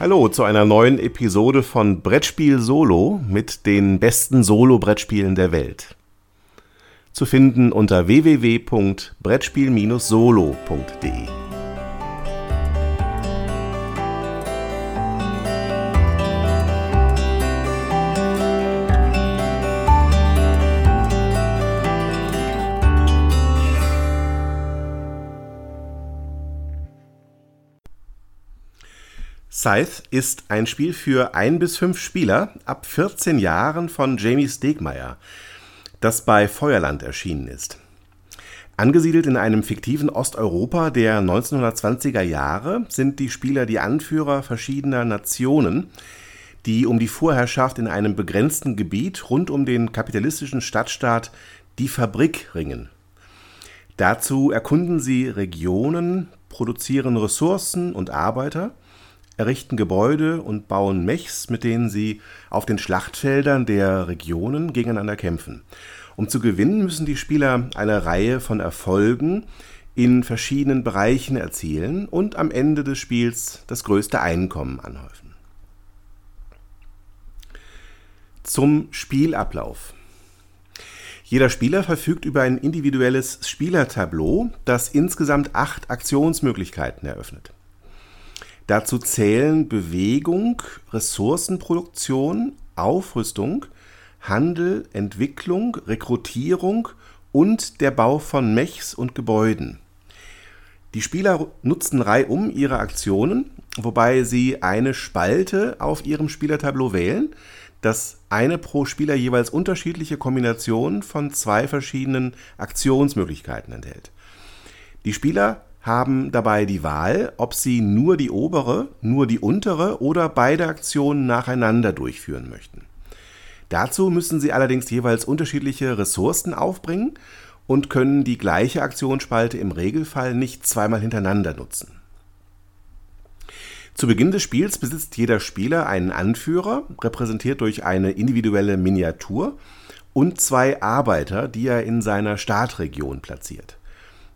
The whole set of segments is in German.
Hallo zu einer neuen Episode von Brettspiel Solo mit den besten Solo-Brettspielen der Welt. Zu finden unter www.brettspiel-solo.de. Scythe ist ein Spiel für ein bis fünf Spieler ab 14 Jahren von Jamie Stegmaier, das bei Feuerland erschienen ist. Angesiedelt in einem fiktiven Osteuropa der 1920er Jahre sind die Spieler die Anführer verschiedener Nationen, die um die Vorherrschaft in einem begrenzten Gebiet rund um den kapitalistischen Stadtstaat Die Fabrik ringen. Dazu erkunden sie Regionen, produzieren Ressourcen und Arbeiter errichten Gebäude und bauen Mechs, mit denen sie auf den Schlachtfeldern der Regionen gegeneinander kämpfen. Um zu gewinnen, müssen die Spieler eine Reihe von Erfolgen in verschiedenen Bereichen erzielen und am Ende des Spiels das größte Einkommen anhäufen. Zum Spielablauf. Jeder Spieler verfügt über ein individuelles Spielertableau, das insgesamt acht Aktionsmöglichkeiten eröffnet. Dazu zählen Bewegung, Ressourcenproduktion, Aufrüstung, Handel, Entwicklung, Rekrutierung und der Bau von Mechs und Gebäuden. Die Spieler nutzen reihum ihre Aktionen, wobei sie eine Spalte auf ihrem Spielertableau wählen, das eine pro Spieler jeweils unterschiedliche Kombinationen von zwei verschiedenen Aktionsmöglichkeiten enthält. Die Spieler haben dabei die Wahl, ob sie nur die obere, nur die untere oder beide Aktionen nacheinander durchführen möchten. Dazu müssen sie allerdings jeweils unterschiedliche Ressourcen aufbringen und können die gleiche Aktionsspalte im Regelfall nicht zweimal hintereinander nutzen. Zu Beginn des Spiels besitzt jeder Spieler einen Anführer, repräsentiert durch eine individuelle Miniatur, und zwei Arbeiter, die er in seiner Startregion platziert.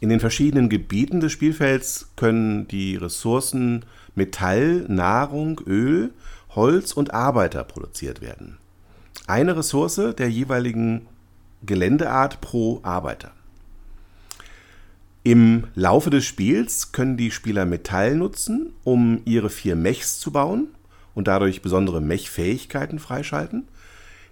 In den verschiedenen Gebieten des Spielfelds können die Ressourcen Metall, Nahrung, Öl, Holz und Arbeiter produziert werden. Eine Ressource der jeweiligen Geländeart pro Arbeiter. Im Laufe des Spiels können die Spieler Metall nutzen, um ihre vier Mechs zu bauen und dadurch besondere Mech-Fähigkeiten freischalten,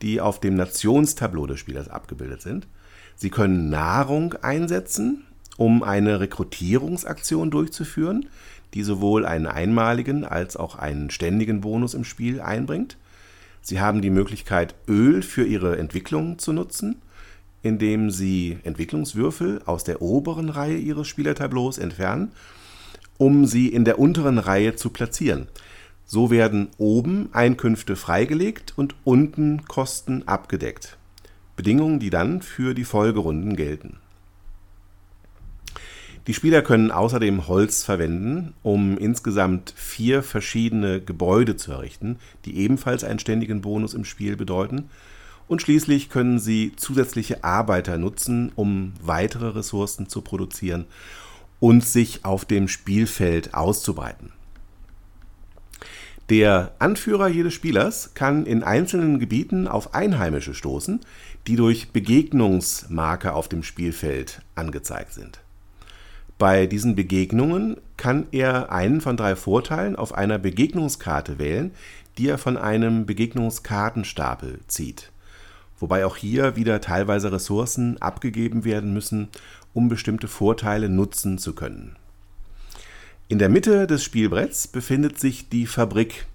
die auf dem Nationstableau des Spielers abgebildet sind. Sie können Nahrung einsetzen, um eine Rekrutierungsaktion durchzuführen, die sowohl einen einmaligen als auch einen ständigen Bonus im Spiel einbringt. Sie haben die Möglichkeit, Öl für ihre Entwicklung zu nutzen, indem sie Entwicklungswürfel aus der oberen Reihe ihres Spielertableaus entfernen, um sie in der unteren Reihe zu platzieren. So werden oben Einkünfte freigelegt und unten Kosten abgedeckt. Bedingungen, die dann für die Folgerunden gelten. Die Spieler können außerdem Holz verwenden, um insgesamt vier verschiedene Gebäude zu errichten, die ebenfalls einen ständigen Bonus im Spiel bedeuten. Und schließlich können sie zusätzliche Arbeiter nutzen, um weitere Ressourcen zu produzieren und sich auf dem Spielfeld auszubreiten. Der Anführer jedes Spielers kann in einzelnen Gebieten auf Einheimische stoßen, die durch Begegnungsmarker auf dem Spielfeld angezeigt sind. Bei diesen Begegnungen kann er einen von drei Vorteilen auf einer Begegnungskarte wählen, die er von einem Begegnungskartenstapel zieht. Wobei auch hier wieder teilweise Ressourcen abgegeben werden müssen, um bestimmte Vorteile nutzen zu können. In der Mitte des Spielbretts befindet sich die Fabrik,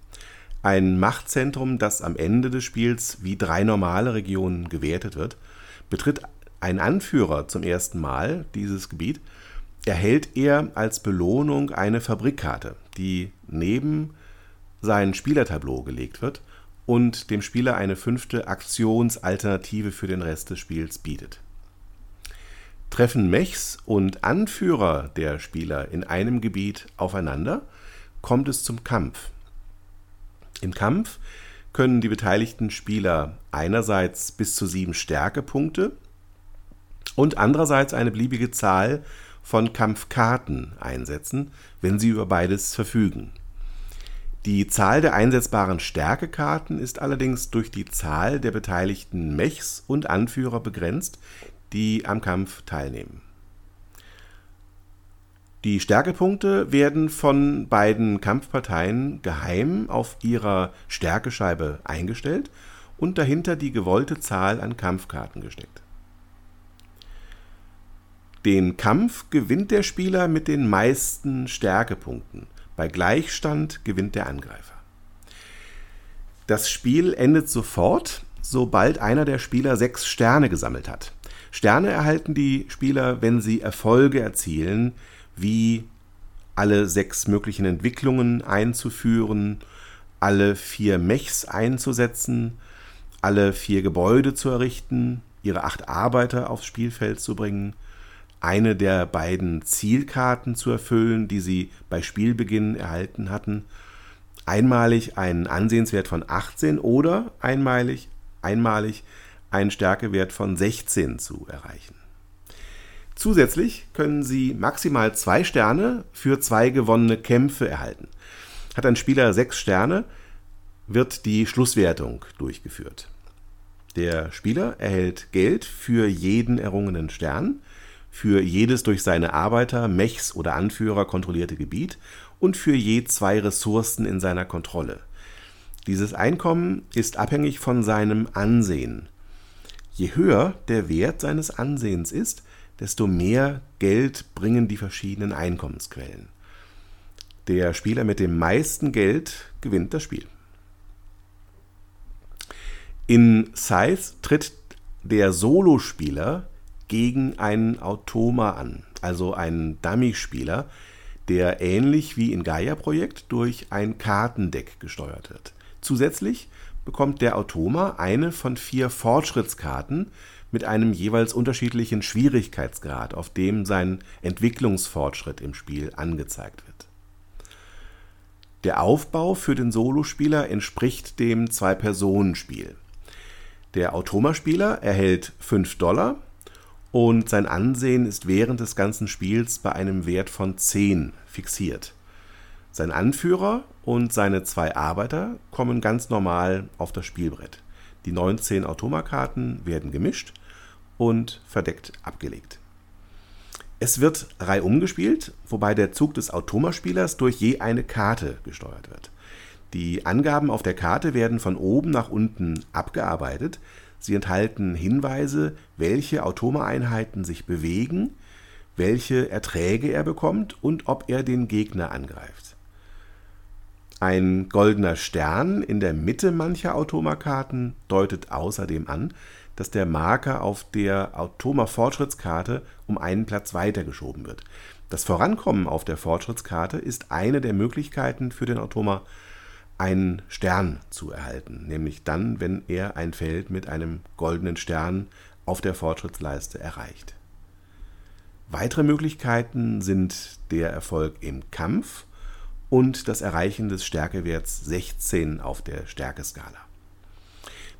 ein Machtzentrum, das am Ende des Spiels wie drei normale Regionen gewertet wird. Betritt ein Anführer zum ersten Mal dieses Gebiet, erhält er als Belohnung eine Fabrikkarte, die neben sein Spielertableau gelegt wird und dem Spieler eine fünfte Aktionsalternative für den Rest des Spiels bietet. Treffen Mechs und Anführer der Spieler in einem Gebiet aufeinander, kommt es zum Kampf. Im Kampf können die beteiligten Spieler einerseits bis zu sieben Stärkepunkte und andererseits eine beliebige Zahl von Kampfkarten einsetzen, wenn sie über beides verfügen. Die Zahl der einsetzbaren Stärkekarten ist allerdings durch die Zahl der beteiligten Mechs und Anführer begrenzt, die am Kampf teilnehmen. Die Stärkepunkte werden von beiden Kampfparteien geheim auf ihrer Stärkescheibe eingestellt und dahinter die gewollte Zahl an Kampfkarten gesteckt. Den Kampf gewinnt der Spieler mit den meisten Stärkepunkten. Bei Gleichstand gewinnt der Angreifer. Das Spiel endet sofort, sobald einer der Spieler sechs Sterne gesammelt hat. Sterne erhalten die Spieler, wenn sie Erfolge erzielen, wie alle sechs möglichen Entwicklungen einzuführen, alle vier Mechs einzusetzen, alle vier Gebäude zu errichten, ihre acht Arbeiter aufs Spielfeld zu bringen, eine der beiden Zielkarten zu erfüllen, die sie bei Spielbeginn erhalten hatten, einmalig einen Ansehenswert von 18 oder einmalig, einmalig einen Stärkewert von 16 zu erreichen. Zusätzlich können Sie maximal zwei Sterne für zwei gewonnene Kämpfe erhalten. Hat ein Spieler sechs Sterne, wird die Schlusswertung durchgeführt. Der Spieler erhält Geld für jeden errungenen Stern, für jedes durch seine Arbeiter, Mechs oder Anführer kontrollierte Gebiet und für je zwei Ressourcen in seiner Kontrolle. Dieses Einkommen ist abhängig von seinem Ansehen. Je höher der Wert seines Ansehens ist, desto mehr Geld bringen die verschiedenen Einkommensquellen. Der Spieler mit dem meisten Geld gewinnt das Spiel. In Scythe tritt der Solospieler gegen einen Automa an, also einen Dummy-Spieler, der ähnlich wie in Gaia-Projekt durch ein Kartendeck gesteuert wird. Zusätzlich bekommt der Automa eine von vier Fortschrittskarten, mit einem jeweils unterschiedlichen Schwierigkeitsgrad, auf dem sein Entwicklungsfortschritt im Spiel angezeigt wird. Der Aufbau für den Solospieler entspricht dem Zwei-Personen-Spiel. Der Automaspieler erhält 5 Dollar und sein Ansehen ist während des ganzen Spiels bei einem Wert von 10 fixiert. Sein Anführer und seine zwei Arbeiter kommen ganz normal auf das Spielbrett. Die 19 Automakarten werden gemischt und verdeckt abgelegt. Es wird reihum gespielt, wobei der Zug des Automaspielers durch je eine Karte gesteuert wird. Die Angaben auf der Karte werden von oben nach unten abgearbeitet. Sie enthalten Hinweise, welche Automa-Einheiten sich bewegen, welche Erträge er bekommt und ob er den Gegner angreift. Ein goldener Stern in der Mitte mancher Automakarten deutet außerdem an, dass der Marker auf der Automa-Fortschrittskarte um einen Platz weitergeschoben wird. Das Vorankommen auf der Fortschrittskarte ist eine der Möglichkeiten für den Automa, einen Stern zu erhalten, nämlich dann, wenn er ein Feld mit einem goldenen Stern auf der Fortschrittsleiste erreicht. Weitere Möglichkeiten sind der Erfolg im Kampf und das Erreichen des Stärkewerts 16 auf der Stärkeskala.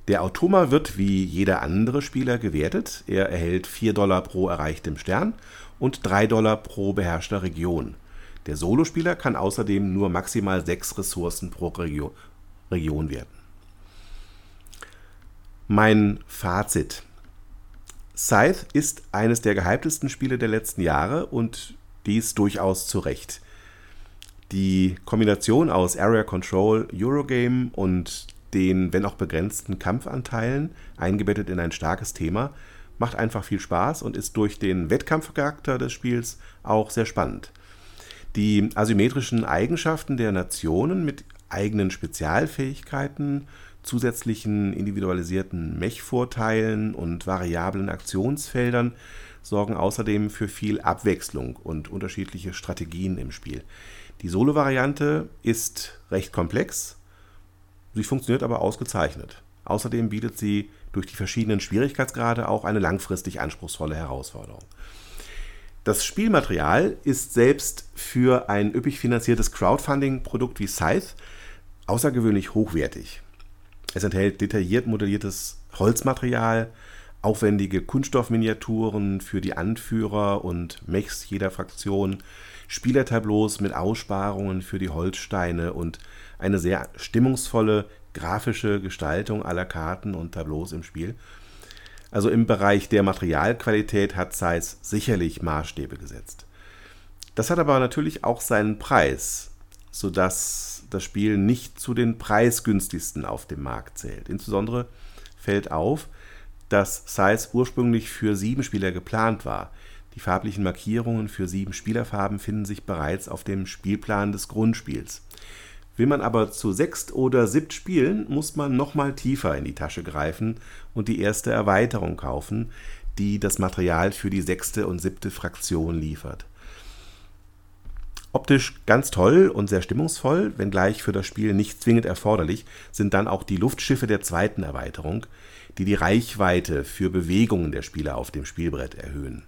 Der Automa wird wie jeder andere Spieler gewertet. Er erhält 4 Dollar pro erreichtem Stern und 3 Dollar pro beherrschter Region. Der Solospieler kann außerdem nur maximal 6 Ressourcen pro Region, Region werten. Mein Fazit. Scythe ist eines der gehyptesten Spiele der letzten Jahre und dies durchaus zu Recht. Die Kombination aus Area Control, Eurogame und den, wenn auch begrenzten Kampfanteilen, eingebettet in ein starkes Thema, macht einfach viel Spaß und ist durch den Wettkampfcharakter des Spiels auch sehr spannend. Die asymmetrischen Eigenschaften der Nationen mit eigenen Spezialfähigkeiten, zusätzlichen individualisierten Mech-Vorteilen und variablen Aktionsfeldern sorgen außerdem für viel Abwechslung und unterschiedliche Strategien im Spiel. Die Solo-Variante ist recht komplex, Sie funktioniert aber ausgezeichnet. Außerdem bietet sie durch die verschiedenen Schwierigkeitsgrade auch eine langfristig anspruchsvolle Herausforderung. Das Spielmaterial ist selbst für ein üppig finanziertes Crowdfunding-Produkt wie Scythe außergewöhnlich hochwertig. Es enthält detailliert modelliertes Holzmaterial, aufwendige Kunststoffminiaturen für die Anführer und Mechs jeder Fraktion, Spielertableaus mit Aussparungen für die Holzsteine und eine sehr stimmungsvolle grafische Gestaltung aller Karten und Tableaus im Spiel. Also im Bereich der Materialqualität hat Zeiss sicherlich Maßstäbe gesetzt. Das hat aber natürlich auch seinen Preis, sodass das Spiel nicht zu den preisgünstigsten auf dem Markt zählt. Insbesondere fällt auf, dass Size ursprünglich für sieben Spieler geplant war. Die farblichen Markierungen für sieben Spielerfarben finden sich bereits auf dem Spielplan des Grundspiels. Will man aber zu sechst oder siebt spielen, muss man nochmal tiefer in die Tasche greifen und die erste Erweiterung kaufen, die das Material für die sechste und siebte Fraktion liefert. Optisch ganz toll und sehr stimmungsvoll, wenngleich für das Spiel nicht zwingend erforderlich, sind dann auch die Luftschiffe der zweiten Erweiterung, die die Reichweite für Bewegungen der Spieler auf dem Spielbrett erhöhen.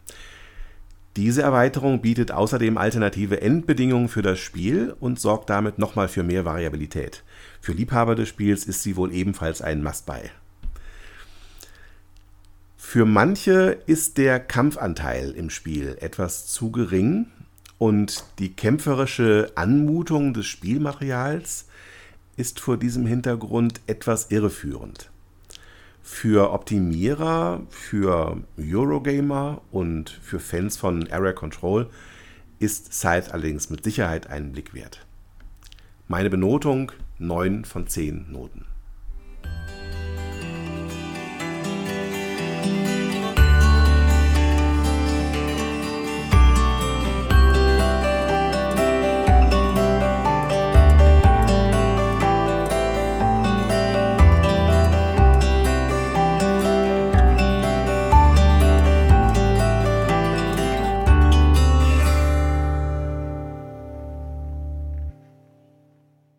Diese Erweiterung bietet außerdem alternative Endbedingungen für das Spiel und sorgt damit nochmal für mehr Variabilität. Für Liebhaber des Spiels ist sie wohl ebenfalls ein Must-Buy. Für manche ist der Kampfanteil im Spiel etwas zu gering, und die kämpferische Anmutung des Spielmaterials ist vor diesem Hintergrund etwas irreführend. Für Optimierer, für Eurogamer und für Fans von Area Control ist Scythe allerdings mit Sicherheit einen Blick wert. Meine Benotung 9 von 10 Noten.